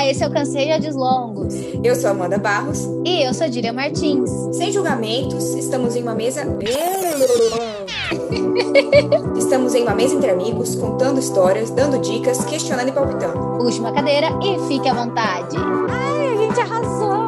Olá, esse é o Cansei Longos. Eu sou Amanda Barros. E eu sou Dília Martins. Sem julgamentos, estamos em uma mesa. estamos em uma mesa entre amigos, contando histórias, dando dicas, questionando e palpitando. Puxe uma cadeira e fique à vontade. Ai, a gente arrasou!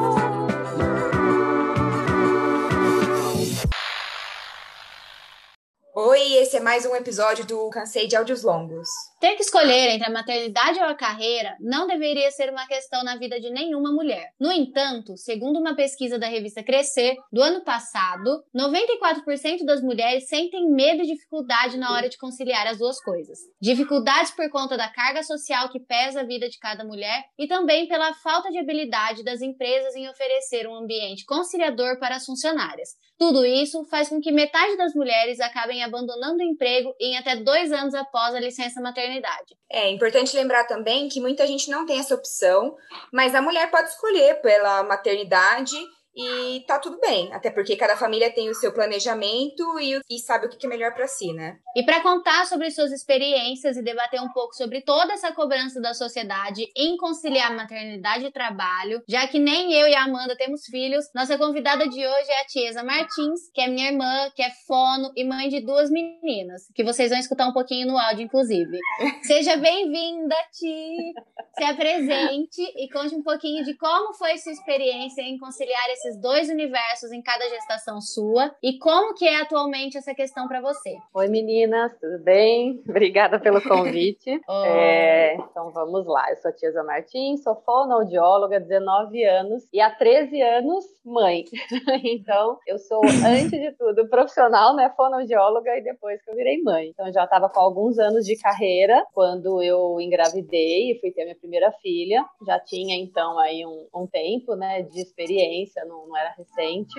Oi, esse é mais um episódio do Cansei de Áudios Longos. Ter que escolher entre a maternidade ou a carreira não deveria ser uma questão na vida de nenhuma mulher. No entanto, segundo uma pesquisa da revista Crescer, do ano passado, 94% das mulheres sentem medo e dificuldade na hora de conciliar as duas coisas. Dificuldades por conta da carga social que pesa a vida de cada mulher e também pela falta de habilidade das empresas em oferecer um ambiente conciliador para as funcionárias. Tudo isso faz com que metade das mulheres acabem abandonando o emprego em até dois anos após a licença maternidade maternidade. É importante lembrar também que muita gente não tem essa opção, mas a mulher pode escolher pela maternidade e tá tudo bem, até porque cada família tem o seu planejamento e, e sabe o que é melhor para si, né? E para contar sobre suas experiências e debater um pouco sobre toda essa cobrança da sociedade em conciliar maternidade e trabalho, já que nem eu e a Amanda temos filhos, nossa convidada de hoje é a Tiesa Martins, que é minha irmã, que é fono e mãe de duas meninas, que vocês vão escutar um pouquinho no áudio, inclusive. Seja bem-vinda, Ti! Se apresente e conte um pouquinho de como foi sua experiência em conciliar esse esses dois universos em cada gestação sua e como que é atualmente essa questão para você. Oi meninas, tudo bem? Obrigada pelo convite. é, então vamos lá, eu sou a Tia Martins, sou fonoaudióloga, 19 anos e há 13 anos mãe. então eu sou, antes de tudo, profissional, né, fonoaudióloga e depois que eu virei mãe. Então eu já estava com alguns anos de carreira quando eu engravidei e fui ter minha primeira filha. Já tinha então aí um, um tempo, né, de experiência não, não era recente.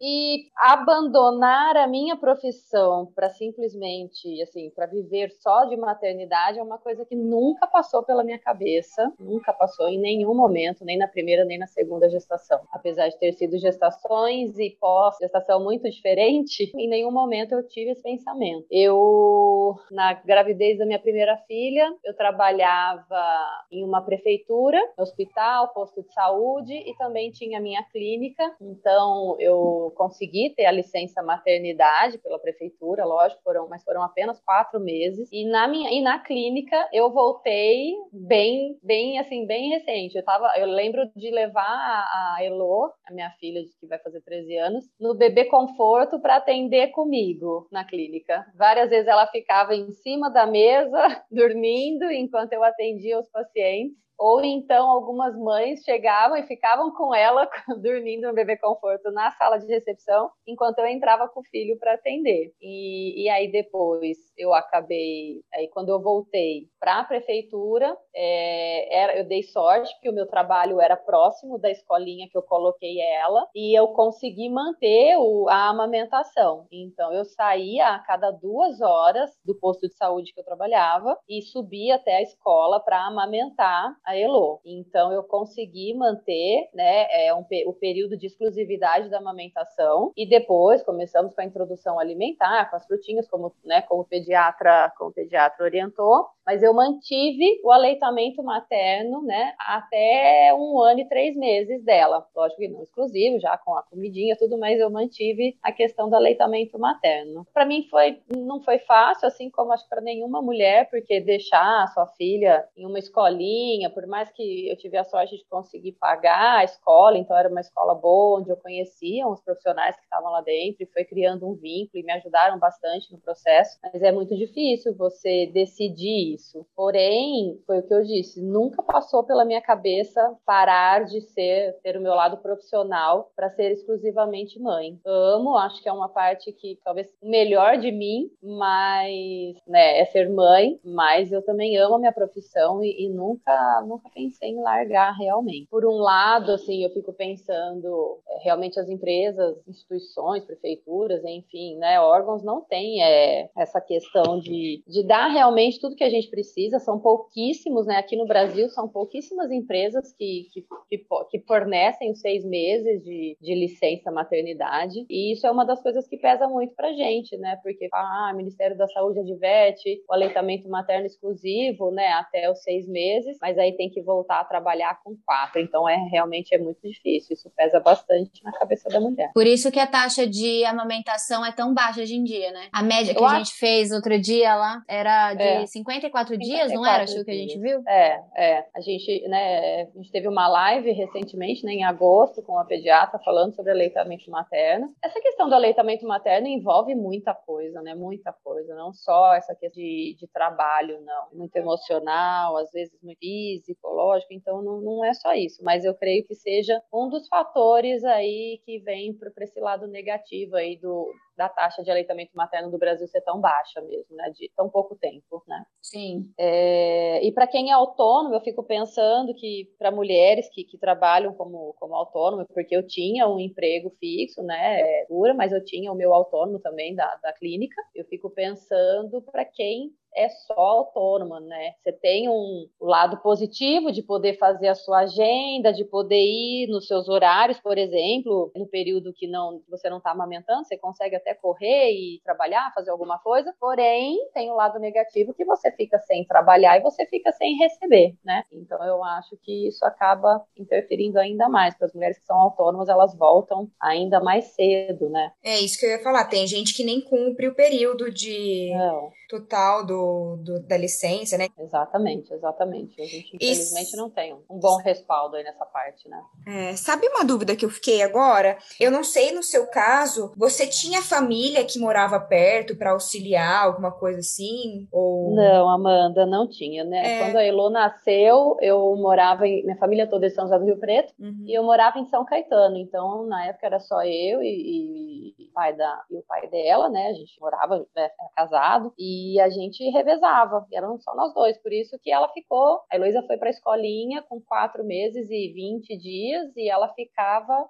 E abandonar a minha profissão para simplesmente, assim, para viver só de maternidade é uma coisa que nunca passou pela minha cabeça, nunca passou em nenhum momento, nem na primeira nem na segunda gestação. Apesar de ter sido gestações e pós-gestação muito diferente, em nenhum momento eu tive esse pensamento. Eu, na gravidez da minha primeira filha, eu trabalhava em uma prefeitura, hospital, posto de saúde e também tinha minha clínica. Então, eu consegui ter a licença maternidade pela prefeitura, lógico, foram, mas foram apenas quatro meses. E na minha e na clínica eu voltei bem, bem assim, bem recente. Eu tava, eu lembro de levar a, a Elo, a minha filha que vai fazer 13 anos, no bebê conforto para atender comigo na clínica. Várias vezes ela ficava em cima da mesa dormindo enquanto eu atendia os pacientes. Ou então algumas mães chegavam e ficavam com ela dormindo no bebê conforto na sala de recepção, enquanto eu entrava com o filho para atender. E, e, aí depois eu acabei, aí quando eu voltei para a prefeitura, é, era, eu dei sorte porque o meu trabalho era próximo da escolinha que eu coloquei ela e eu consegui manter o, a amamentação. Então eu saía a cada duas horas do posto de saúde que eu trabalhava e subia até a escola para amamentar a Elo. Então eu consegui manter né, é, um, o período de exclusividade da amamentação e depois começamos com a introdução alimentar, com as frutinhas, como, né, como o pediatra, como o pediatra orientou, mas eu mantive o aleitamento materno, né, até um ano e três meses dela. Lógico que não exclusivo, já com a comidinha, tudo, mas eu mantive a questão do aleitamento materno. Para mim foi, não foi fácil, assim como acho para nenhuma mulher, porque deixar a sua filha em uma escolinha, por mais que eu tive a sorte de conseguir pagar a escola, então era uma escola boa, onde eu conhecia os profissionais que estavam lá dentro e foi criando um vínculo e me ajudaram bastante no processo, mas é muito difícil você decidir isso. Porém, foi o que eu disse, nunca passou pela minha cabeça parar de ser, ter o meu lado profissional para ser exclusivamente mãe. Amo, acho que é uma parte que talvez melhor de mim, mas, né, é ser mãe, mas eu também amo a minha profissão e, e nunca nunca pensei em largar realmente. Por um lado, assim, eu fico pensando, é, realmente as empresas, instituições, prefeituras, enfim, né, órgãos não têm é, essa questão de, de dar realmente tudo que a gente gente precisa, são pouquíssimos, né? Aqui no Brasil são pouquíssimas empresas que, que, que, que fornecem os seis meses de, de licença maternidade. E isso é uma das coisas que pesa muito pra gente, né? Porque ah, o Ministério da Saúde adverte o aleitamento materno exclusivo, né? Até os seis meses, mas aí tem que voltar a trabalhar com quatro. Então é realmente é muito difícil. Isso pesa bastante na cabeça da mulher. Por isso que a taxa de amamentação é tão baixa hoje em dia, né? A média que Eu a gente fez outro dia lá era de é. 54 dias, não era? Acho que a gente viu? É, é. A gente, né, a gente teve uma live recentemente, né, em agosto, com a pediatra falando sobre aleitamento materno. Essa questão do aleitamento materno envolve muita coisa, né? Muita coisa. Não só essa questão de, de trabalho, não. Muito emocional, às vezes muito físico, lógico. Então, não, não é só isso. Mas eu creio que seja um dos fatores aí que vem para esse lado negativo aí do, da taxa de aleitamento materno do Brasil ser tão baixa mesmo, né? De tão pouco tempo, né? Sim. É, e para quem é autônomo, eu fico pensando que para mulheres que, que trabalham como, como autônomo, porque eu tinha um emprego fixo, né? É, dura, mas eu tinha o meu autônomo também da, da clínica. Eu fico pensando para quem é só autônoma, né? Você tem um lado positivo de poder fazer a sua agenda, de poder ir nos seus horários, por exemplo, no período que não você não está amamentando, você consegue até correr e trabalhar, fazer alguma coisa. Porém, tem o lado negativo que você fica sem trabalhar e você fica sem receber, né? Então eu acho que isso acaba interferindo ainda mais para as mulheres que são autônomas, elas voltam ainda mais cedo, né? É isso que eu ia falar. Tem gente que nem cumpre o período de não. total do do, da licença, né? Exatamente, exatamente. A gente, infelizmente, Isso. não tem um bom respaldo aí nessa parte, né? É, sabe uma dúvida que eu fiquei agora? Eu não sei, no seu caso, você tinha família que morava perto para auxiliar, alguma coisa assim? Ou... Não, Amanda, não tinha, né? É... Quando a Elo nasceu, eu morava em. Minha família toda é de São José do Rio Preto, uhum. e eu morava em São Caetano. Então, na época, era só eu e, e, pai da, e o pai dela, né? A gente morava, né, era casado, e a gente revezava, eram só nós dois, por isso que ela ficou. A Heloísa foi para a escolinha com quatro meses e 20 dias e ela ficava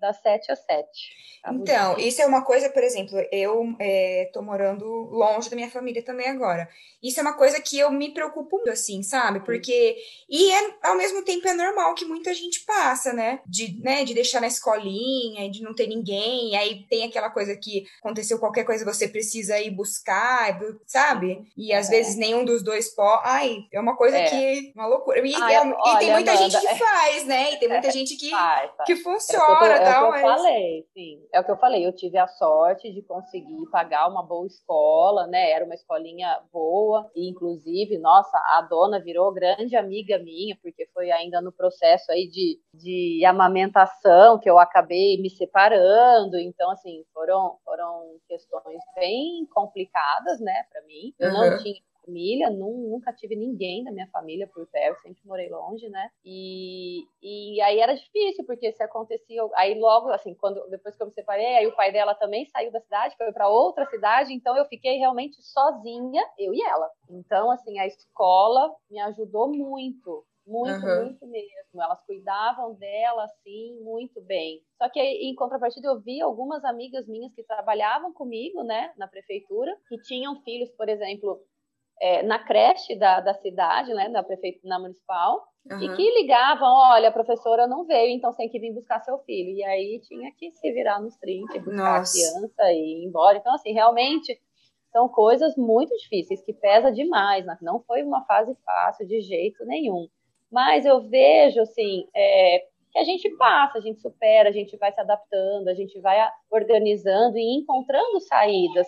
das 7 às 7. Então, isso é uma coisa, por exemplo, eu é, tô morando longe da minha família também agora. Isso é uma coisa que eu me preocupo muito, assim, sabe? Porque. E é, ao mesmo tempo é normal que muita gente passa, né? De, né? de deixar na escolinha, de não ter ninguém. E aí tem aquela coisa que aconteceu qualquer coisa, você precisa ir buscar, sabe? E às é. vezes nenhum dos dois pode. Ai, é uma coisa é. que. Uma loucura. E, Ai, é, olha, e tem muita Amanda, gente que é. faz, né? E tem muita gente que, que funciona é o que eu falei, sim. É o que eu falei. Eu tive a sorte de conseguir pagar uma boa escola, né? Era uma escolinha boa. E, inclusive, nossa, a dona virou grande amiga minha, porque foi ainda no processo aí de, de amamentação que eu acabei me separando. Então, assim, foram, foram questões bem complicadas, né, para mim. Eu uhum. não tinha família, nunca tive ninguém da minha família por perto, sempre morei longe, né? E, e aí era difícil, porque se acontecia. Aí logo, assim, quando depois que eu me separei, aí o pai dela também saiu da cidade, foi para outra cidade, então eu fiquei realmente sozinha, eu e ela. Então, assim, a escola me ajudou muito. Muito, uhum. muito mesmo. Elas cuidavam dela, assim, muito bem. Só que, em contrapartida, eu vi algumas amigas minhas que trabalhavam comigo, né, na prefeitura, que tinham filhos, por exemplo, é, na creche da, da cidade, né, da prefeitura municipal, uhum. e que ligavam, olha, a professora não veio, então tem que vir buscar seu filho. E aí tinha que se virar nos 30, buscar Nossa. a criança e ir embora. Então, assim, realmente são coisas muito difíceis, que pesa demais, né? não foi uma fase fácil de jeito nenhum. Mas eu vejo, assim, é, que a gente passa, a gente supera, a gente vai se adaptando, a gente vai organizando e encontrando saídas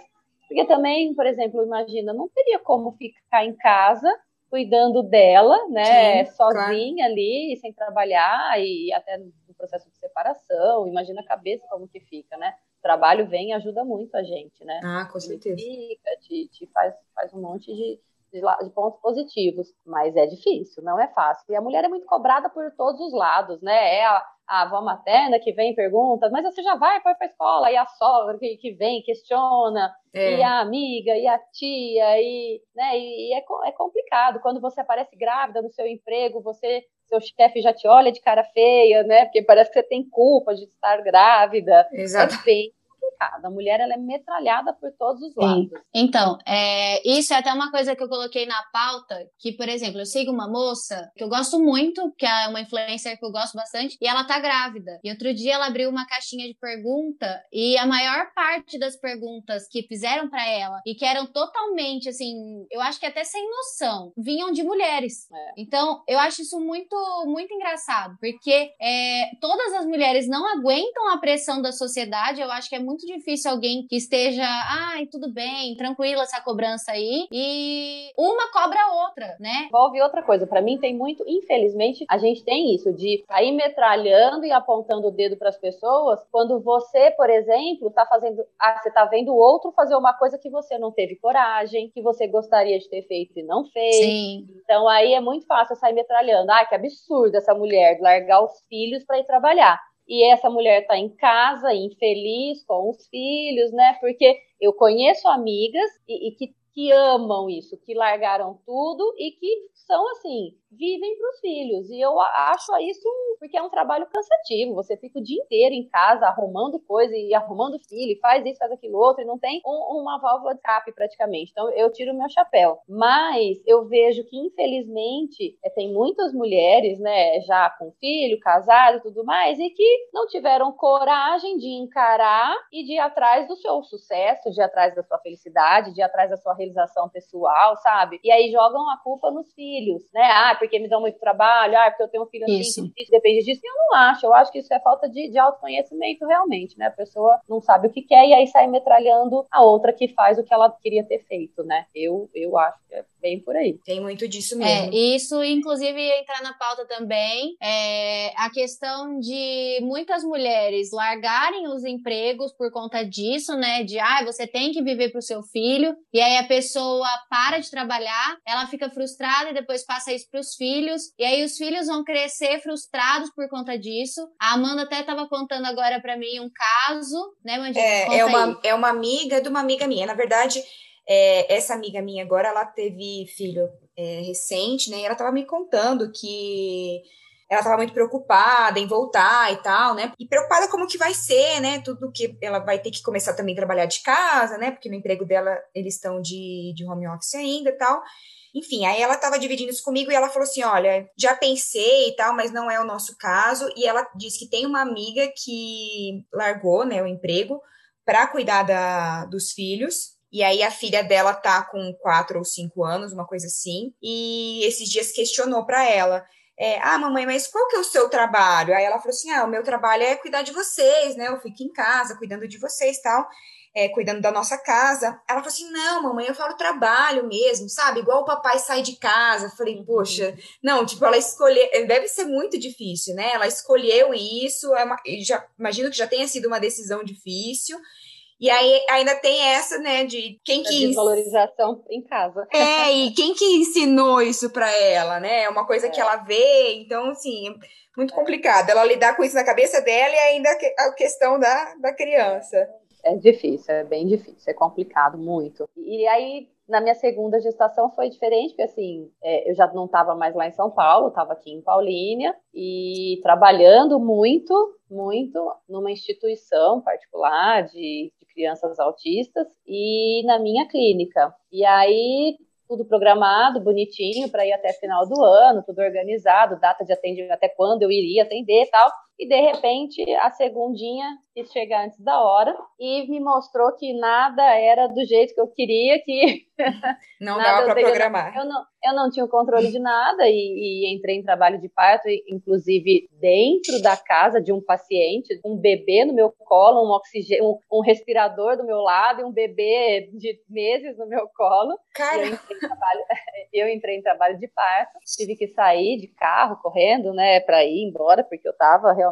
porque também, por exemplo, imagina, não teria como ficar em casa cuidando dela, né, Sim, sozinha claro. ali, sem trabalhar e até no processo de separação. Imagina a cabeça como que fica, né? O trabalho vem e ajuda muito a gente, né? Ah, com certeza. Fica, te, te faz, faz um monte de, de, de, pontos positivos, mas é difícil, não é fácil. E a mulher é muito cobrada por todos os lados, né? É a, a avó materna que vem e pergunta, mas você já vai, foi para a escola, e a sogra que, que vem, questiona, é. e a amiga, e a tia, e, né, e é, é complicado. Quando você aparece grávida no seu emprego, você seu chefe já te olha de cara feia, né? Porque parece que você tem culpa de estar grávida. Exato. Complicado. A mulher ela é metralhada por todos os lados. Sim. Então, é, isso é até uma coisa que eu coloquei na pauta, que, por exemplo, eu sigo uma moça que eu gosto muito, que é uma influencer que eu gosto bastante, e ela tá grávida. E outro dia ela abriu uma caixinha de pergunta e a maior parte das perguntas que fizeram para ela e que eram totalmente assim, eu acho que até sem noção, vinham de mulheres. É. Então, eu acho isso muito, muito engraçado, porque é, todas as mulheres não aguentam a pressão da sociedade. Eu acho que é muito difícil alguém que esteja, ai, tudo bem, tranquila essa cobrança aí, e uma cobra a outra, né? Envolve outra coisa. Para mim, tem muito, infelizmente, a gente tem isso de sair metralhando e apontando o dedo para as pessoas quando você, por exemplo, tá fazendo, ah, você tá vendo o outro fazer uma coisa que você não teve coragem, que você gostaria de ter feito e não fez. Sim. Então aí é muito fácil sair metralhando. Ah, que absurdo essa mulher largar os filhos para ir trabalhar. E essa mulher tá em casa, infeliz, com os filhos, né? Porque eu conheço amigas e, e que, que amam isso, que largaram tudo e que são assim, vivem para os filhos. E eu acho isso porque é um trabalho cansativo. Você fica o dia inteiro em casa arrumando coisa e arrumando filho, e faz isso, faz aquilo outro, e não tem um, uma válvula de escape praticamente. Então eu tiro o meu chapéu. Mas eu vejo que, infelizmente, é, tem muitas mulheres, né, já com filho, casado e tudo mais, e que não tiveram coragem de encarar e de ir atrás do seu sucesso, de ir atrás da sua felicidade, de ir atrás da sua realização pessoal, sabe? E aí jogam a culpa nos filhos, né? Ah, porque me dão muito trabalho, ah, porque eu tenho um filho assim, isso. isso depende disso. E eu não acho, eu acho que isso é falta de, de autoconhecimento realmente, né? A pessoa não sabe o que quer e aí sai metralhando a outra que faz o que ela queria ter feito, né? Eu, eu acho que é bem por aí. Tem muito disso é, mesmo. É, isso, inclusive, entrar na pauta também, é a questão de muitas mulheres largarem os empregos por conta disso, né? De, ah, você tem que viver pro seu filho, e aí a pessoa para de trabalhar, ela fica frustrada e depois passa isso pros filhos, e aí os filhos vão crescer frustrados por conta disso. A Amanda até tava contando agora para mim um caso, né, Mandinha? É, é uma, é uma amiga de uma amiga minha. Na verdade, é, essa amiga minha agora, ela teve filho é, recente, né? E ela tava me contando que ela estava muito preocupada em voltar e tal, né? E preocupada como que vai ser, né? Tudo que ela vai ter que começar também a trabalhar de casa, né? Porque no emprego dela eles estão de, de home office ainda e tal. Enfim, aí ela estava dividindo isso comigo e ela falou assim: olha, já pensei e tal, mas não é o nosso caso. E ela disse que tem uma amiga que largou, né, o emprego para cuidar da, dos filhos e aí a filha dela tá com quatro ou cinco anos, uma coisa assim. E esses dias questionou para ela. É, ah, mamãe, mas qual que é o seu trabalho? Aí ela falou assim: ah, o meu trabalho é cuidar de vocês, né? Eu fico em casa cuidando de vocês tal, é, cuidando da nossa casa. Ela falou assim: não, mamãe, eu falo trabalho mesmo, sabe? Igual o papai sai de casa. Eu falei, poxa, não, tipo, ela escolheu. Deve ser muito difícil, né? Ela escolheu isso, é uma, já, imagino que já tenha sido uma decisão difícil. E aí ainda tem essa, né, de quem que. Desvalorização em casa. É, e quem que ensinou isso para ela, né? É uma coisa é. que ela vê, então, assim, muito é. complicado. Ela lidar com isso na cabeça dela e ainda a questão da, da criança. É difícil, é bem difícil, é complicado muito. E aí, na minha segunda gestação foi diferente, porque assim, é, eu já não estava mais lá em São Paulo, estava aqui em Paulínia e trabalhando muito, muito numa instituição particular de crianças autistas e na minha clínica. E aí tudo programado, bonitinho, para ir até final do ano, tudo organizado, data de atendimento, até quando eu iria atender e tal. E de repente, a segundinha quis chegar antes da hora e me mostrou que nada era do jeito que eu queria, que não dava para programar. Eu não, eu não tinha o controle de nada e, e, entrei em trabalho de parto, inclusive dentro da casa de um paciente, um bebê no meu colo, um oxigênio, um, um respirador do meu lado e um bebê de meses no meu colo. Cara. Eu entrei, trabalho, eu entrei em trabalho de parto, tive que sair de carro correndo, né, para ir embora porque eu tava realmente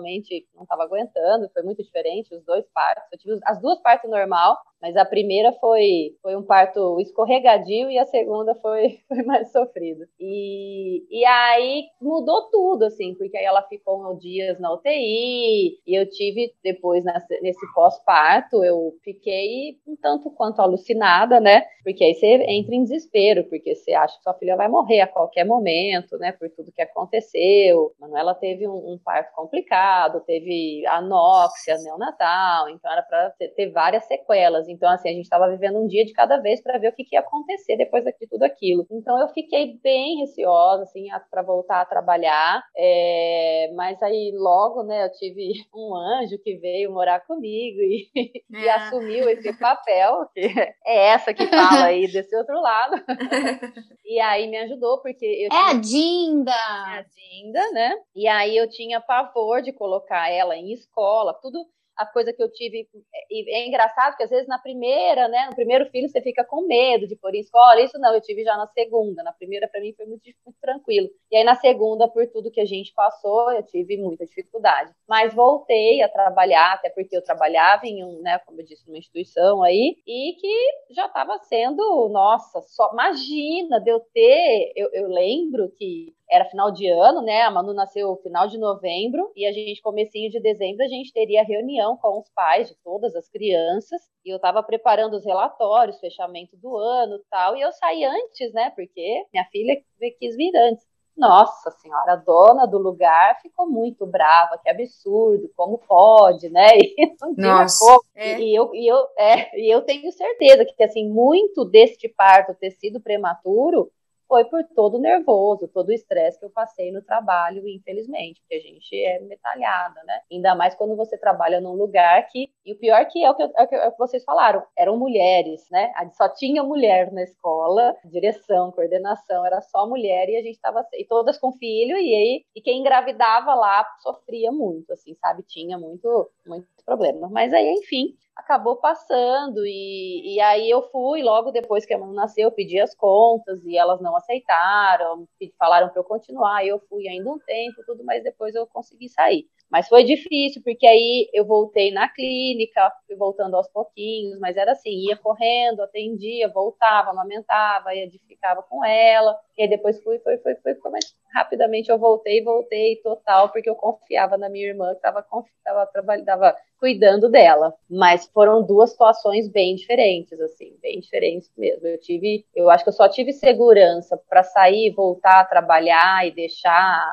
não estava aguentando, foi muito diferente os dois partos. Eu tive as duas partes normal Mas a primeira foi, foi um parto escorregadio e a segunda foi, foi mais sofrido. E, e aí mudou tudo, assim, porque aí ela ficou dias na UTI e eu tive depois nesse, nesse pós-parto, eu fiquei um tanto quanto alucinada, né? Porque aí você entra em desespero, porque você acha que sua filha vai morrer a qualquer momento, né? Por tudo que aconteceu. Manuela teve um, um parto complicado, teve anóxia neonatal, então era para ter várias sequelas. Então, assim, a gente estava vivendo um dia de cada vez para ver o que, que, ia acontecer depois de tudo aquilo. Então, eu fiquei bem receosa, assim, para voltar a trabalhar. É, mas aí, logo, né, eu tive um anjo que veio morar comigo e, é. e assumiu esse papel, que é essa que fala aí desse outro lado. e aí me ajudou, porque eu. É tinha... a Dinda! É a Dinda, né? E aí eu tinha pavor de colocar ela em escola, tudo a coisa que eu tive. E é engraçado que às vezes na primeira, né? No primeiro filho você fica com medo de pôr em escola. Isso não, eu tive já na segunda. Na primeira, para mim, foi muito, muito, tranquilo. E aí na segunda, por tudo que a gente passou, eu tive muita dificuldade. Mas voltei a trabalhar, até porque eu trabalhava em um, né, como eu disse, numa instituição aí, e que já estava sendo, nossa, só imagina de eu ter. Eu, eu lembro que era final de ano, né? A Manu nasceu final de novembro e a gente, comecinho de dezembro, a gente teria reunião com os pais de todas as crianças e eu estava preparando os relatórios, fechamento do ano tal, e eu saí antes, né? Porque minha filha quis vir antes. Nossa senhora, a dona do lugar ficou muito brava, que absurdo, como pode, né? E não tinha Nossa, como. É. E, eu, e, eu, é, e eu tenho certeza que, assim, muito deste parto ter sido prematuro foi por todo o nervoso, todo o estresse que eu passei no trabalho, infelizmente, porque a gente é metalhada, né? Ainda mais quando você trabalha num lugar que. E o pior que é o que, é é o que vocês falaram, eram mulheres, né? Só tinha mulher na escola, direção, coordenação, era só mulher e a gente estava. E todas com filho, e aí e quem engravidava lá sofria muito, assim, sabe? Tinha muito, muito problema. Mas aí, enfim, acabou passando e, e aí eu fui logo depois que a Manu nasceu, pedi as contas e elas não aceitaram, falaram para eu continuar, eu fui ainda um tempo, tudo, mas depois eu consegui sair. Mas foi difícil, porque aí eu voltei na clínica, fui voltando aos pouquinhos, mas era assim, ia correndo, atendia, voltava, amamentava, ia ficava com ela, e aí depois fui, foi, foi, foi, foi, mas rapidamente eu voltei, voltei total, porque eu confiava na minha irmã, que estava tava, tava cuidando dela. Mas foram duas situações bem diferentes, assim, bem diferentes mesmo. Eu tive, eu acho que eu só tive segurança para sair, voltar a trabalhar e deixar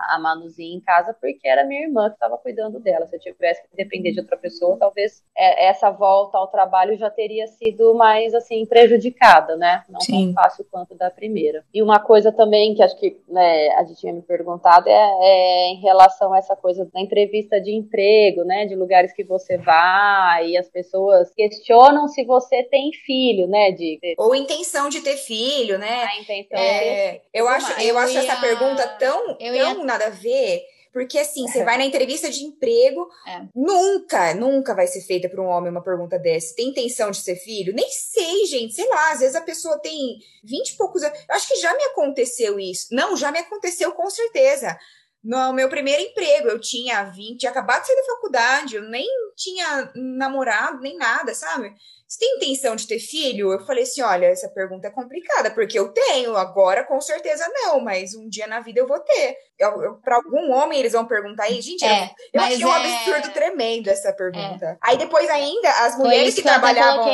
a Manuzinha em casa, porque era minha irmã que estava cuidando dela. Se eu tivesse que depender de outra pessoa, talvez é, essa volta ao trabalho já teria sido mais, assim, prejudicada, né? Não Sim. tão fácil quanto da primeira. E uma coisa também que acho que né, a gente tinha me perguntado é, é, em relação a essa coisa da entrevista de emprego, né, de lugares que você e as pessoas questionam se você tem filho, né, de ou intenção de ter filho, né? A intenção. É, eu acho, eu, eu acho ia... essa pergunta tão, tão ia... nada a ver porque assim, você vai na entrevista de emprego, é. nunca, nunca vai ser feita para um homem uma pergunta dessa. Tem intenção de ser filho? Nem sei, gente. Sei lá, às vezes a pessoa tem 20 e poucos anos. Eu acho que já me aconteceu isso. Não, já me aconteceu com certeza. No meu primeiro emprego, eu tinha 20, tinha acabado de sair da faculdade, eu nem tinha namorado, nem nada, sabe? Você tem intenção de ter filho? Eu falei assim: olha, essa pergunta é complicada, porque eu tenho, agora com certeza não, mas um dia na vida eu vou ter. Para algum homem eles vão perguntar aí, gente, é, eu, eu achei um é... absurdo tremendo essa pergunta. É. Aí depois ainda, as mulheres que, que trabalhavam.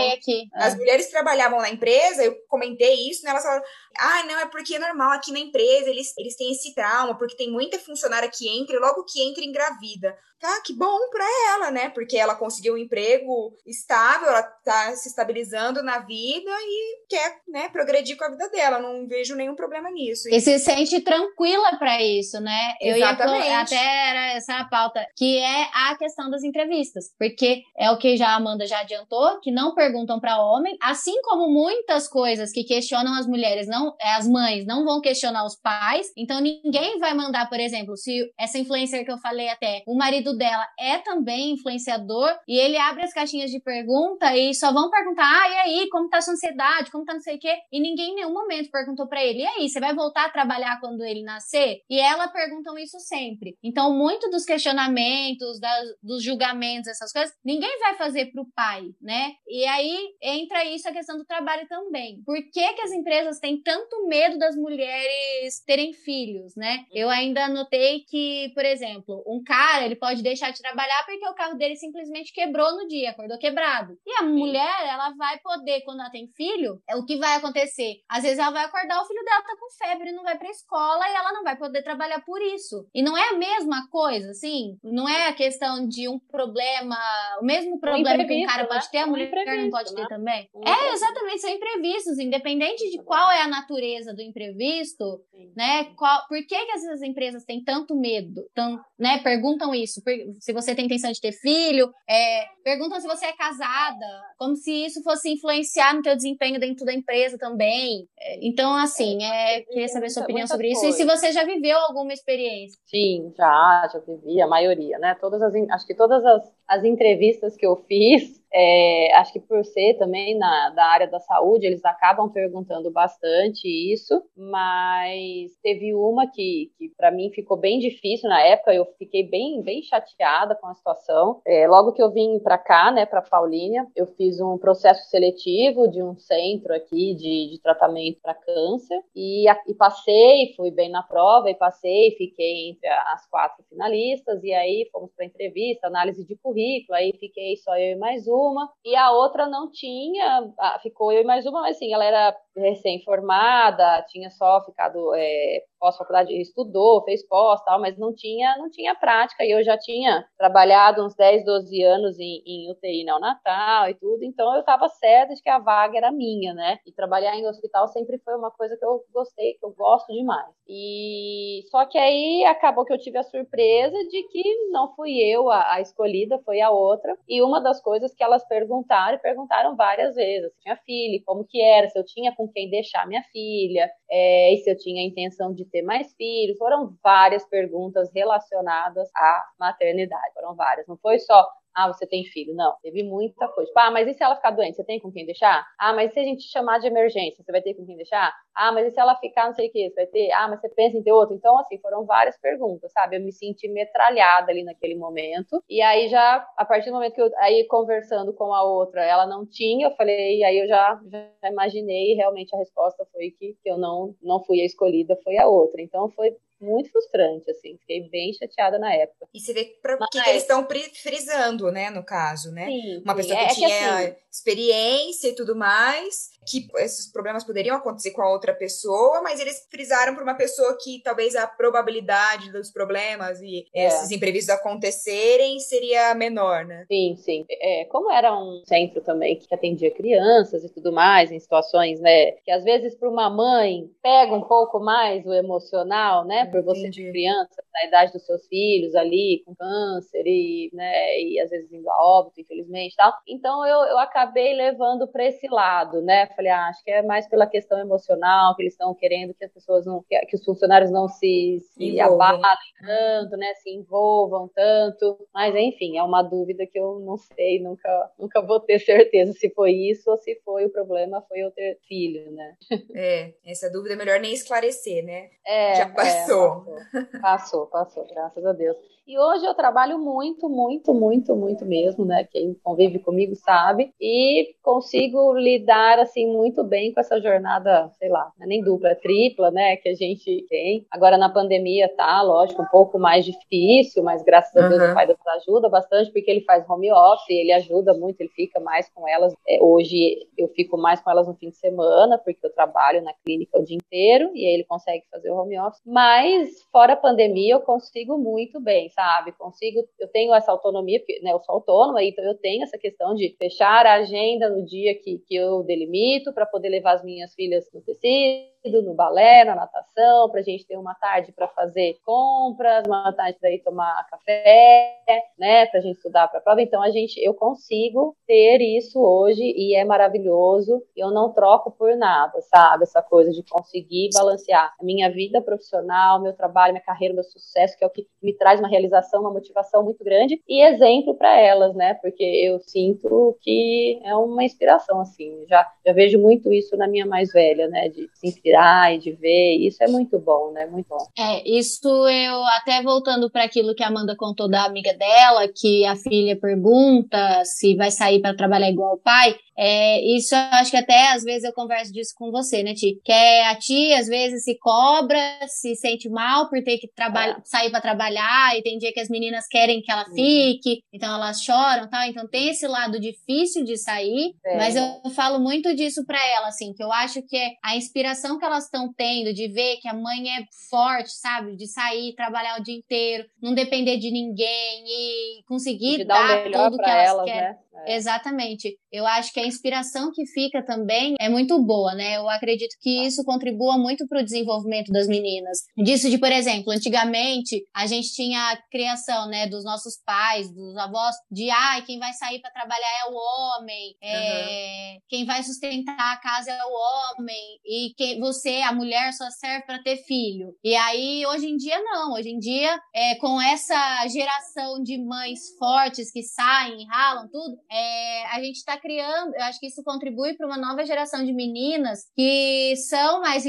As mulheres que trabalhavam na empresa, eu comentei isso, né? Elas falaram: ah, não, é porque é normal aqui na empresa, eles, eles têm esse trauma, porque tem muita funcionária que entra e logo que entra engravida. Tá, que bom pra ela, né? Porque ela conseguiu um emprego estável, ela tá se estabilizando na vida e quer, né, progredir com a vida dela. Não vejo nenhum problema nisso. E se sente tranquila para isso, né? Exatamente. Eu ia, até era essa a pauta, que é a questão das entrevistas. Porque é o que já a Amanda já adiantou, que não perguntam para homem, assim como muitas coisas que questionam as mulheres não não, as mães não vão questionar os pais, então ninguém vai mandar, por exemplo, exemplo, se essa influencer que eu falei até, o marido dela é também influenciador e ele abre as caixinhas de pergunta e só vão perguntar: ah, e aí, como tá a sua ansiedade? Como tá não sei o quê? E ninguém em nenhum momento perguntou para ele: e aí, você vai voltar a trabalhar quando ele nascer? E ela perguntam isso sempre. Então, muito dos questionamentos, das, dos julgamentos, essas coisas, ninguém vai fazer pro pai, né? E aí entra isso a questão do trabalho também. Por que, que as empresas têm tanto medo das mulheres terem filhos, né? Eu ainda notei que, por exemplo, um cara, ele pode deixar de trabalhar porque o carro dele simplesmente quebrou no dia, acordou quebrado. E a mulher, ela vai poder, quando ela tem filho, é o que vai acontecer? Às vezes ela vai acordar, o filho dela tá com febre, não vai pra escola e ela não vai poder trabalhar por isso. E não é a mesma coisa, assim? Não é a questão de um problema, o mesmo problema que um cara né? pode ter, a mulher não pode né? ter também. Um é, exatamente, são imprevistos, independente de qual é a natureza do imprevisto, Sim. né? Qual, por que, que essas empresas têm tanto medo? Tão, né? Perguntam isso, se você tem intenção de ter filho, é, perguntam se você é casada, como se isso fosse influenciar no teu desempenho dentro da empresa também. É, então, assim, é, queria saber sua opinião sobre isso. E se você já viveu alguma experiência. Sim, já, já vivi, a maioria, né? Todas as, acho que todas as, as entrevistas que eu fiz, é, acho que por ser também na, da área da saúde, eles acabam perguntando bastante isso, mas teve uma que, que para mim ficou bem difícil na época, eu fiquei bem, bem chateada com a situação. É, logo que eu vim para cá, né, para Paulínia, eu fiz um processo seletivo de um centro aqui de, de tratamento para câncer e, e passei, fui bem na prova e passei, fiquei entre as quatro finalistas e aí fomos para entrevista, análise de currículo, aí fiquei só eu e mais um uma, e a outra não tinha, ficou eu e mais uma, mas assim, ela era recém-formada, tinha só ficado é, pós-faculdade, estudou, fez pós tal, mas não tinha, não tinha prática, e eu já tinha trabalhado uns 10, 12 anos em, em UTI neonatal e tudo, então eu estava certa de que a vaga era minha, né, e trabalhar em hospital sempre foi uma coisa que eu gostei, que eu gosto demais. E só que aí acabou que eu tive a surpresa de que não fui eu a, a escolhida, foi a outra, e uma das coisas que elas perguntaram, e perguntaram várias vezes, se tinha filho, como que era, se eu tinha com quem deixar minha filha, é, e se eu tinha a intenção de ter mais filhos. Foram várias perguntas relacionadas à maternidade. Foram várias. Não foi só ah, você tem filho. Não, teve muita coisa. Tipo, ah, mas e se ela ficar doente? Você tem com quem deixar? Ah, mas e se a gente chamar de emergência? Você vai ter com quem deixar? Ah, mas e se ela ficar não sei o que? Você vai ter? Ah, mas você pensa em ter outro? Então, assim, foram várias perguntas, sabe? Eu me senti metralhada ali naquele momento. E aí já, a partir do momento que eu, aí conversando com a outra, ela não tinha, eu falei, aí eu já, já imaginei, e realmente a resposta foi que, que eu não, não fui a escolhida, foi a outra. Então, foi muito frustrante, assim. Fiquei bem chateada na época. E você vê por que, que eles estão frisando, né, no caso, né? Sim, Uma pessoa que é tinha que, assim, experiência e tudo mais, que esses problemas poderiam acontecer com a outra pessoa, mas eles frisaram para uma pessoa que talvez a probabilidade dos problemas e é. esses imprevistos acontecerem seria menor, né? Sim, sim. É, como era um centro também que atendia crianças e tudo mais, em situações, né, que às vezes para uma mãe pega um pouco mais o emocional, né, por você Entendi. ser criança, na idade dos seus filhos ali, com câncer e, né, e às vezes indo a óbito, infelizmente, tal. Então eu, eu acabei levando para esse lado, né? Falei, ah, acho que é mais pela questão emocional, que eles estão querendo que as pessoas não, que, que os funcionários não se, se abalem tanto, né? Se envolvam tanto. Mas enfim, é uma dúvida que eu não sei, nunca, nunca vou ter certeza se foi isso ou se foi o problema foi eu ter filho, né? É, essa dúvida é melhor nem esclarecer, né? É, Já passou. É, passou. passou, passou, graças a Deus. E hoje eu trabalho muito, muito, muito, muito mesmo, né? Quem convive comigo sabe. E consigo lidar, assim, muito bem com essa jornada, sei lá, é nem dupla, é tripla, né? Que a gente tem. Agora na pandemia tá, lógico, um pouco mais difícil, mas graças a Deus uhum. o pai ajuda bastante, porque ele faz home office, ele ajuda muito, ele fica mais com elas. É, hoje eu fico mais com elas no fim de semana, porque eu trabalho na clínica o dia inteiro, e aí ele consegue fazer o home office. Mas, fora a pandemia, eu consigo muito bem, sabe? Consigo, eu tenho essa autonomia, porque né, eu sou autônoma, então eu tenho essa questão de fechar a agenda no dia que, que eu delimito para poder levar as minhas filhas no tecido, no balé, na natação para a gente ter uma tarde para fazer compras, uma tarde ir tomar café, né, para a gente estudar para a prova. Então a gente, eu consigo ter isso hoje e é maravilhoso. Eu não troco por nada, sabe? Essa coisa de conseguir balancear a minha vida profissional, meu trabalho, minha carreira, meu sucesso, que é o que me traz uma realização, uma motivação muito grande e exemplo para elas, né? Porque eu sinto que é uma inspiração, assim. Já, já vejo muito isso na minha mais velha, né? De se inspirar e de ver. Isso é muito bom, né? Muito bom. É, isso eu até voltando para aquilo que a Amanda contou da amiga dela, que a filha pergunta se vai sair para trabalhar igual o pai. É, isso eu acho que até às vezes eu converso disso com você, né, Ti? Que é, a tia às vezes se cobra, se sente mal por ter que trabalhar, é. sair para trabalhar, e tem dia que as meninas querem que ela fique, então elas choram tal. Então tem esse lado difícil de sair, é. mas eu falo muito disso para ela, assim, que eu acho que é a inspiração que elas estão tendo de ver que a mãe é forte, sabe? De sair, trabalhar o dia inteiro, não depender de ninguém e conseguir de dar, dar tudo que elas, elas querem. Né? É. Exatamente. Eu acho que a inspiração que fica também é muito boa, né? Eu acredito que isso contribua muito para o desenvolvimento das meninas. Disso de, por exemplo, antigamente a gente tinha a criação, né, dos nossos pais, dos avós, de ai, ah, quem vai sair para trabalhar é o homem, é, uhum. quem vai sustentar a casa é o homem e quem você, a mulher, só serve para ter filho. E aí hoje em dia não, hoje em dia é, com essa geração de mães fortes que saem, ralam tudo, é, a gente está criando, eu acho que isso contribui para uma nova geração de meninas que são mais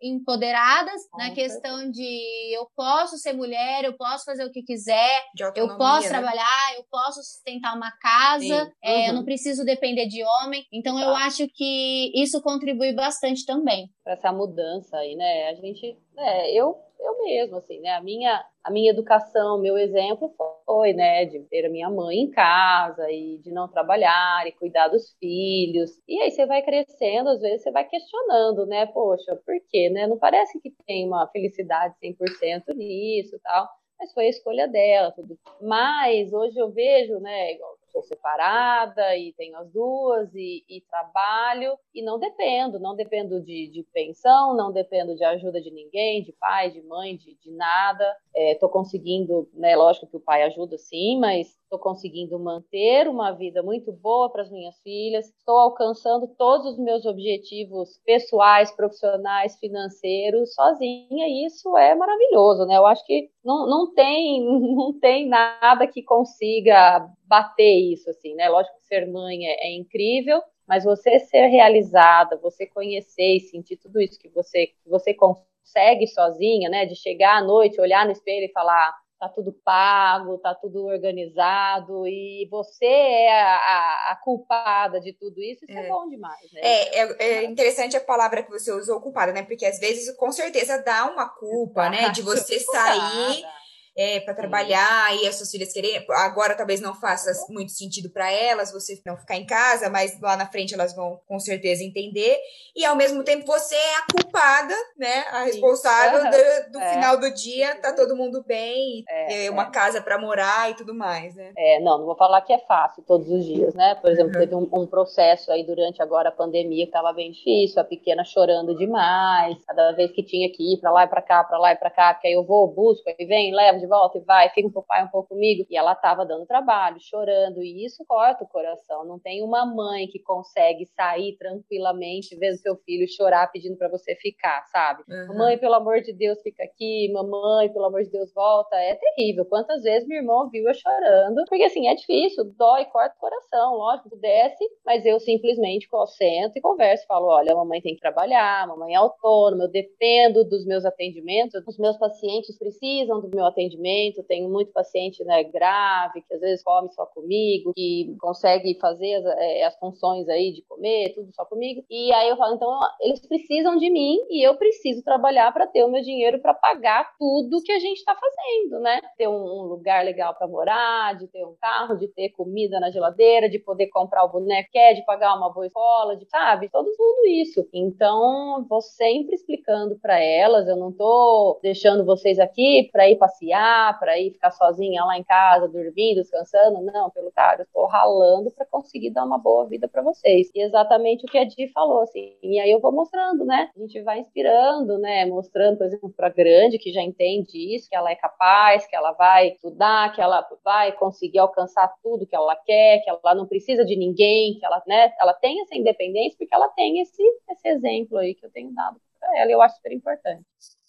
empoderadas na questão de eu posso ser mulher, eu posso fazer o que quiser, eu posso né? trabalhar, eu posso sustentar uma casa, é, uhum. eu não preciso depender de homem. Então eu acho que isso contribui bastante também. Para essa mudança aí, né? A gente, é, eu eu mesmo, assim, né? A minha, a minha educação, meu exemplo foi, né, de ter a minha mãe em casa e de não trabalhar e cuidar dos filhos. E aí você vai crescendo, às vezes você vai questionando, né? Poxa, por quê, né? Não parece que tem uma felicidade 100% nisso, tal. Mas foi a escolha dela, tudo. Mas hoje eu vejo, né, igual sou separada e tenho as duas e, e trabalho e não dependo, não dependo de, de, pensão, não dependo de ajuda de ninguém, de pai, de mãe, de, de nada. Estou é, conseguindo, né? Lógico que o pai ajuda sim, mas estou conseguindo manter uma vida muito boa para as minhas filhas, estou alcançando todos os meus objetivos pessoais, profissionais, financeiros sozinha, e isso é maravilhoso, né? Eu acho que não, não, tem, não tem nada que consiga bater isso, assim, né? Lógico que ser mãe é, é incrível, mas você ser realizada, você conhecer e sentir tudo isso que você, que você consegue sozinha, né? De chegar à noite, olhar no espelho e falar tá tudo pago, tá tudo organizado e você é a, a, culpada de tudo isso, isso é, é bom demais, né? É, é, é, interessante a palavra que você usou, culpada, né? Porque às vezes com certeza dá uma culpa, né? De você sair é, para trabalhar e as suas filhas querem. Agora talvez não faça muito sentido para elas você não ficar em casa, mas lá na frente elas vão com certeza entender. E ao mesmo tempo você é a culpada, né? A responsável do, do é. final do dia, tá todo mundo bem, é, uma é. casa para morar e tudo mais, né? É, não, não vou falar que é fácil todos os dias, né? Por exemplo, uhum. teve um, um, processo aí durante agora a pandemia que tava bem difícil, a pequena chorando demais, cada vez que tinha que ir para lá e para cá, para lá e para cá, porque aí eu vou, busco, aí vem, levo de volta e vai, fica um pouco pai um pouco comigo. E ela estava dando trabalho, chorando, e isso corta o coração. Não tem uma mãe que consegue sair tranquilamente vendo seu filho chorar pedindo para você ficar, sabe? Uhum. Mãe, pelo amor de Deus, fica aqui. Mamãe, pelo amor de Deus, volta. É terrível. Quantas vezes meu irmão viu eu chorando? Porque assim, é difícil, dói, corta o coração. Lógico, desce, mas eu simplesmente sento e converso. Falo: olha, a mamãe tem que trabalhar, a mamãe é autônoma, eu dependo dos meus atendimentos, os meus pacientes precisam do meu atendimento tenho muito paciente né, grave, que às vezes come só comigo, que consegue fazer as, é, as, funções aí de comer, tudo só comigo. E aí eu falo, então eles precisam de mim e eu preciso trabalhar para ter o meu dinheiro para pagar tudo que a gente está fazendo, né? Ter um, um lugar legal para morar, de ter um carro, de ter comida na geladeira, de poder comprar o boneco que é, de pagar uma boa escola, de, sabe? Todo tudo isso. Então, vou sempre explicando para elas, eu não tô deixando vocês aqui para ir passear trabalhar para ir ficar sozinha lá em casa, dormindo, descansando. Não, pelo cara, eu estou ralando para conseguir dar uma boa vida para vocês. E exatamente o que a Di falou, assim. E aí eu vou mostrando, né? A gente vai inspirando, né? Mostrando, por exemplo, para grande que já entende isso, que ela é capaz, que ela vai estudar, que ela vai conseguir alcançar tudo que ela quer, que ela não precisa de ninguém, que ela, né? Ela tem essa independência porque ela tem esse, esse exemplo aí que eu tenho dado para ela. Eu acho super importante.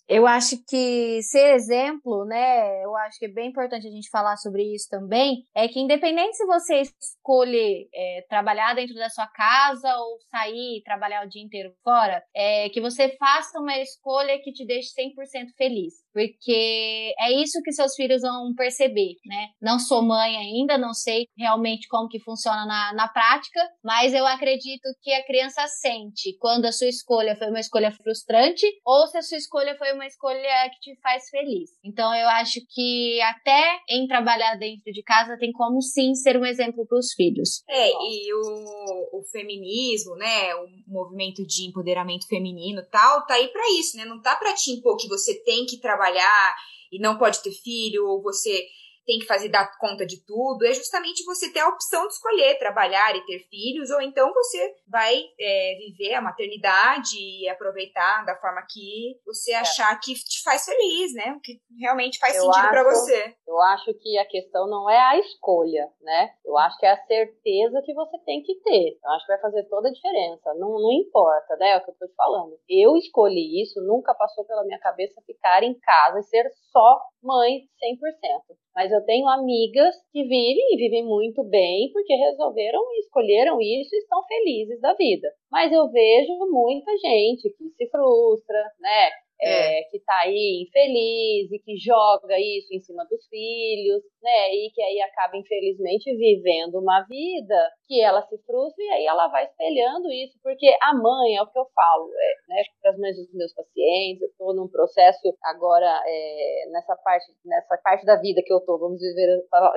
Eu acho que ser exemplo, né? Eu acho que é bem importante a gente falar sobre isso também. É que independente se você escolher é, trabalhar dentro da sua casa ou sair e trabalhar o dia inteiro fora, é que você faça uma escolha que te deixe 100% feliz. Porque é isso que seus filhos vão perceber, né? Não sou mãe ainda, não sei realmente como que funciona na, na prática, mas eu acredito que a criança sente quando a sua escolha foi uma escolha frustrante ou se a sua escolha foi uma escolha que te faz feliz. Então eu acho que até em trabalhar dentro de casa tem como sim ser um exemplo para os filhos. É, e o, o feminismo, né, o movimento de empoderamento feminino tal, tá aí para isso, né? Não tá para te impor que você tem que trabalhar e não pode ter filho ou você tem que fazer dar conta de tudo, é justamente você ter a opção de escolher trabalhar e ter filhos, ou então você vai é, viver a maternidade e aproveitar da forma que você é. achar que te faz feliz, né? O que realmente faz eu sentido para você. Eu acho que a questão não é a escolha, né? Eu acho que é a certeza que você tem que ter. Eu acho que vai fazer toda a diferença. Não, não importa, né? É o que eu tô te falando. Eu escolhi isso, nunca passou pela minha cabeça ficar em casa e ser só mãe 100%. Mas eu tenho amigas que vivem e vivem muito bem porque resolveram e escolheram isso e estão felizes da vida. Mas eu vejo muita gente que se frustra, né? É, que está aí infeliz e que joga isso em cima dos filhos, né? E que aí acaba, infelizmente, vivendo uma vida que ela se frustra e aí ela vai espelhando isso, porque a mãe, é o que eu falo, é, né, para as mães dos meus pacientes, eu estou num processo agora, é, nessa, parte, nessa parte da vida que eu estou, vamos dizer,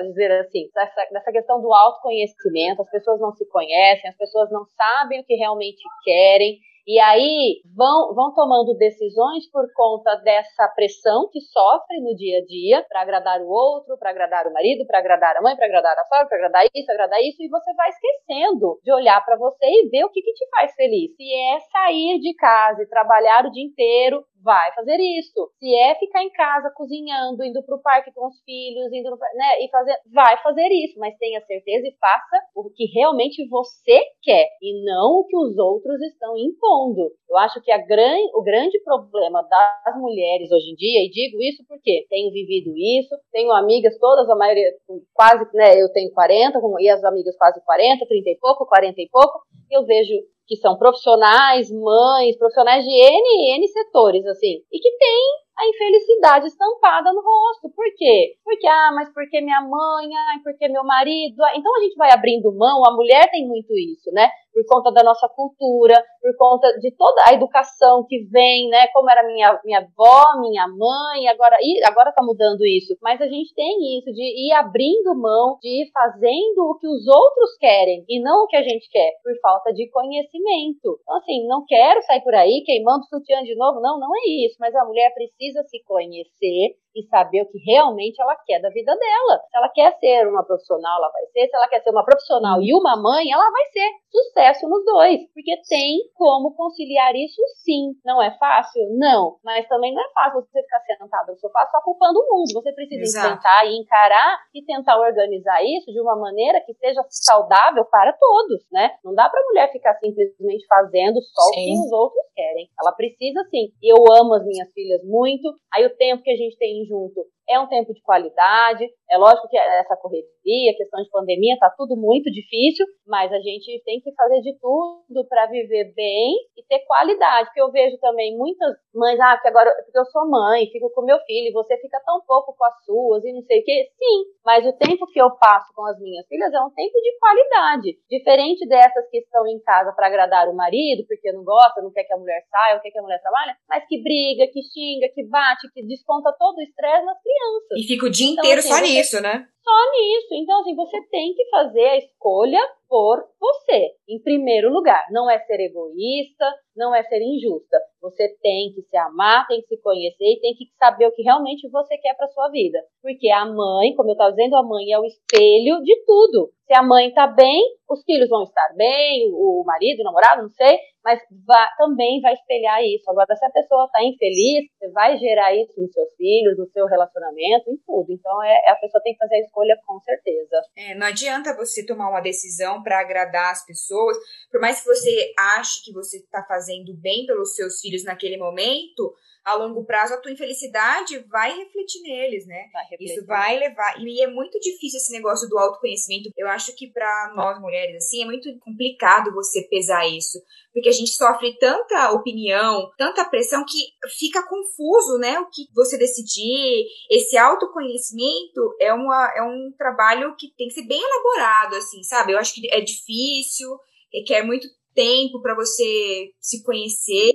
dizer assim, nessa, nessa questão do autoconhecimento, as pessoas não se conhecem, as pessoas não sabem o que realmente querem, e aí vão, vão tomando decisões por conta dessa pressão que sofre no dia a dia para agradar o outro, para agradar o marido, para agradar a mãe, para agradar a sogra, para agradar isso, agradar isso, e você vai esquecendo de olhar para você e ver o que, que te faz feliz. Se é sair de casa e trabalhar o dia inteiro, vai fazer isso. Se é ficar em casa cozinhando, indo para o parque com os filhos, indo no, né, e fazer, vai fazer isso, mas tenha certeza e faça o que realmente você quer e não o que os outros estão impondo. Eu acho que gran, o grande problema das mulheres hoje em dia, e digo isso porque tenho vivido isso, tenho amigas todas, a maioria quase, né, eu tenho 40, e as amigas quase 40, 30 e pouco, 40 e pouco, eu vejo que são profissionais, mães, profissionais de N, N setores, assim, e que têm a infelicidade estampada no rosto. Por quê? Porque, ah, mas porque minha mãe, ah, porque meu marido. Então a gente vai abrindo mão, a mulher tem muito isso, né? Por conta da nossa cultura, por conta de toda a educação que vem, né? Como era minha, minha avó, minha mãe, agora, e agora tá mudando isso. Mas a gente tem isso de ir abrindo mão, de ir fazendo o que os outros querem e não o que a gente quer, por falta de conhecimento. Então, assim, não quero sair por aí queimando sutiã de novo, não, não é isso. Mas a mulher precisa se conhecer e saber o que realmente ela quer da vida dela. Se ela quer ser uma profissional, ela vai ser. Se ela quer ser uma profissional e uma mãe, ela vai ser. Sucesso nos dois. Porque tem como conciliar isso sim. Não é fácil? Não. Mas também não é fácil você ficar sentado no sofá só culpando o mundo. Você precisa Exato. enfrentar e encarar e tentar organizar isso de uma maneira que seja saudável para todos, né? Não dá pra mulher ficar simplesmente fazendo só o que os outros querem. Ela precisa sim. Eu amo as minhas filhas muito. Aí o tempo que a gente tem junto é um tempo de qualidade. É lógico que essa correria, questão de pandemia, tá tudo muito difícil, mas a gente tem que fazer de tudo para viver bem e ter qualidade. Porque eu vejo também muitas mães, ah, que agora porque eu sou mãe, fico com meu filho, e você fica tão pouco com as suas e não sei o quê. Sim, mas o tempo que eu passo com as minhas filhas é um tempo de qualidade. Diferente dessas que estão em casa para agradar o marido, porque não gosta, não quer que a mulher saia, não quer que a mulher trabalhe, mas que briga, que xinga, que bate, que desconta todo o estresse nas crianças crianças. E fica o dia então, inteiro assim, só nisso, né? Só nisso. Então, assim, você tem que fazer a escolha por você, em primeiro lugar. Não é ser egoísta, não é ser injusta. Você tem que se amar, tem que se conhecer e tem que saber o que realmente você quer para sua vida. Porque a mãe, como eu estava dizendo, a mãe é o espelho de tudo. Se a mãe está bem, os filhos vão estar bem, o marido, o namorado, não sei, mas também vai espelhar isso. Agora, se a pessoa está infeliz, você vai gerar isso nos seus filhos, no seu relacionamento, em tudo. Então, é, a pessoa tem que fazer a escolha com certeza. É, não adianta você tomar uma decisão para agradar as pessoas, por mais que você ache que você está fazendo bem pelos seus filhos naquele momento, a longo prazo a tua infelicidade vai refletir neles, né? Vai Isso vai levar. E é muito difícil esse negócio do autoconhecimento. Eu acho que para nós mulheres, assim, é muito complicado você pesar isso. Porque a gente sofre tanta opinião, tanta pressão que fica confuso, né? O que você decidir. Esse autoconhecimento é, uma, é um trabalho que tem que ser bem elaborado, assim, sabe? Eu acho que é difícil, requer muito tempo para você se conhecer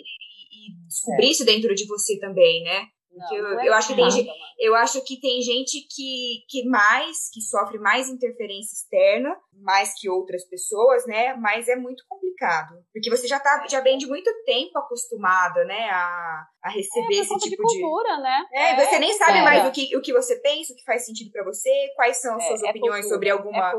descobrir é. isso dentro de você também, né? Não, eu, é eu, acho que tem, eu acho que tem gente que, que mais, que sofre mais interferência externa, mais que outras pessoas, né? Mas é muito complicado. Porque você já, tá, já vem de muito tempo acostumada, né? A, a receber é, esse tipo de. cultura, de... né? É, é, você nem sabe mais o que, o que você pensa, o que faz sentido para você, quais são as é, suas é opiniões sobre alguma.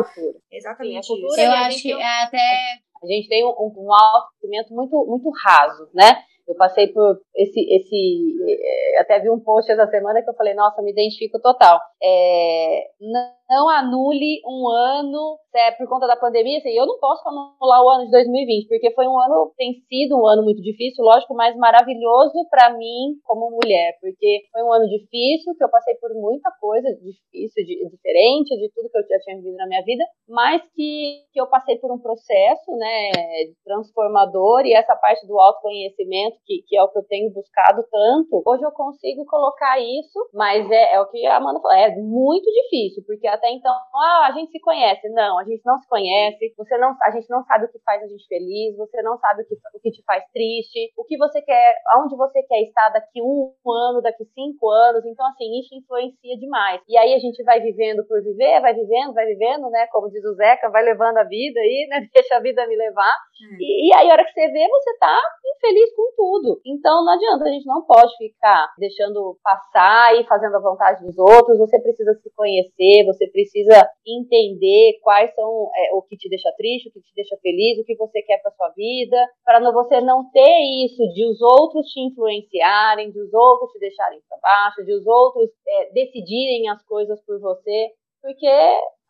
Exatamente. Sim, isso. Eu acho que até. A gente tem um, um autoconhecimento muito, muito raso, né? Eu passei por esse, esse. Eh, até vi um post essa semana que eu falei, nossa, me identifico total. É, não anule um ano é, por conta da pandemia. Assim, eu não posso anular o ano de 2020, porque foi um ano, tem sido um ano muito difícil, lógico, mas maravilhoso para mim como mulher, porque foi um ano difícil, que eu passei por muita coisa difícil, de, diferente de tudo que eu já tinha vivido na minha vida, mas que, que eu passei por um processo, né, transformador e essa parte do autoconhecimento, que, que é o que eu tenho buscado tanto, hoje eu consigo colocar isso, mas é, é o que a Amanda falou, é muito difícil, porque até então, ah, a gente se conhece. Não, a gente não se conhece, você não, a gente não sabe o que faz a gente feliz, você não sabe o que, o que te faz triste, o que você quer, aonde você quer estar daqui um ano, daqui cinco anos. Então, assim, isso influencia demais. E aí a gente vai vivendo por viver, vai vivendo, vai vivendo, né? Como diz o Zeca, vai levando a vida aí, né? Deixa a vida me levar. Hum. E, e aí, a hora que você vê, você tá infeliz com tudo. Então, não adianta, a gente não pode ficar deixando passar e fazendo a vontade dos outros. Você precisa se conhecer, você precisa entender quais são é, o que te deixa triste, o que te deixa feliz, o que você quer para sua vida, para você não ter isso de os outros te influenciarem, de os outros te deixarem para baixo, de os outros é, decidirem as coisas por você, porque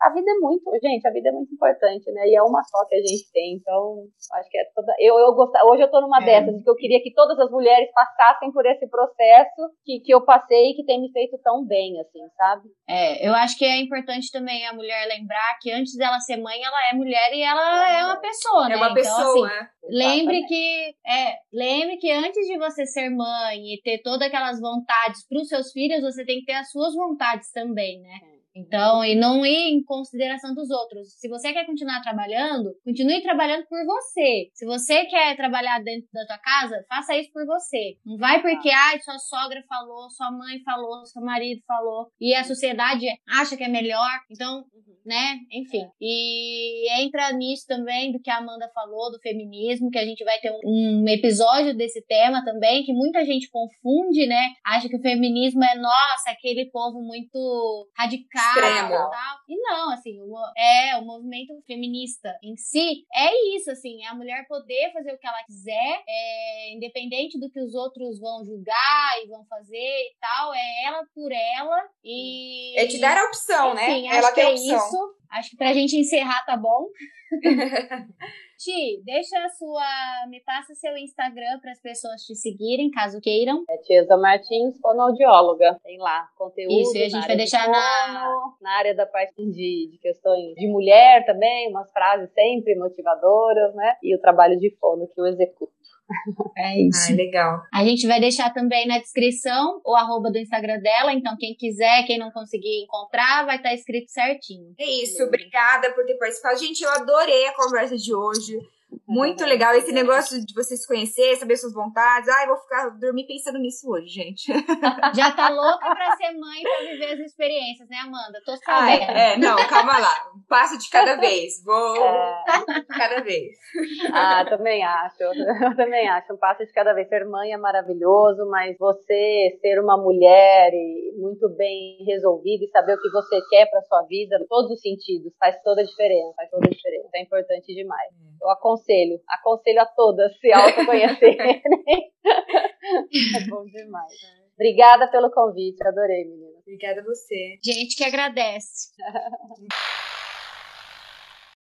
a vida é muito, gente, a vida é muito importante, né? E é uma só que a gente tem, então acho que é toda. Eu, eu gost... Hoje eu tô numa é. dessas, que eu queria que todas as mulheres passassem por esse processo que, que eu passei e que tem me feito tão bem, assim, sabe? É, eu acho que é importante também a mulher lembrar que antes dela ser mãe, ela é mulher e ela é, é uma pessoa, é né? É uma então, pessoa, assim, Lembre que, é, lembre que antes de você ser mãe e ter todas aquelas vontades para os seus filhos, você tem que ter as suas vontades também, né? É. Então, e não ir em consideração dos outros. Se você quer continuar trabalhando, continue trabalhando por você. Se você quer trabalhar dentro da tua casa, faça isso por você. Não vai porque, ai, sua sogra falou, sua mãe falou, seu marido falou, e a sociedade acha que é melhor. Então, né? Enfim. E entra nisso também do que a Amanda falou, do feminismo, que a gente vai ter um, um episódio desse tema também, que muita gente confunde, né? Acha que o feminismo é, nossa, aquele povo muito radical Extremo. tal. E não, assim, o, é, o movimento feminista em si é isso, assim, é a mulher poder fazer o que ela quiser, é, independente do que os outros vão julgar e vão fazer e tal, é ela por ela e... É te dar a opção, enfim, né? Ela tem é opção. Isso. Acho que pra gente encerrar tá bom. Ti, deixa a sua. Me passa seu Instagram para as pessoas te seguirem, caso queiram. É Tiesa Martins, fonoaudióloga. Tem lá conteúdo. Isso, e a gente vai deixar de na... na área da parte de, de questões de mulher também, umas frases sempre motivadoras, né? E o trabalho de fono que eu executo. É isso. Ah, legal. A gente vai deixar também na descrição o arroba do Instagram dela, então quem quiser, quem não conseguir encontrar, vai estar tá escrito certinho. É isso, obrigada por ter participado. Gente, eu adorei a conversa de hoje. Muito legal esse negócio de você se conhecer, saber suas vontades. Ai, vou ficar dormir pensando nisso hoje, gente. Já tá louca pra ser mãe pra viver as experiências, né, Amanda? Tô Ai, sabendo. é, não, calma lá. Um passo de cada vez. Vou É. de cada vez. Ah, também acho. Eu também acho. Um passo de cada vez. Ser mãe é maravilhoso, mas você ser uma mulher e muito bem resolvida e saber o que você quer para sua vida, em todos os sentidos, faz toda a diferença. Faz toda a diferença. É importante demais. Eu aconselho, aconselho a todas se autoconhecerem. é bom demais. Obrigada pelo convite, adorei, menina. Obrigada a você. Gente que agradece.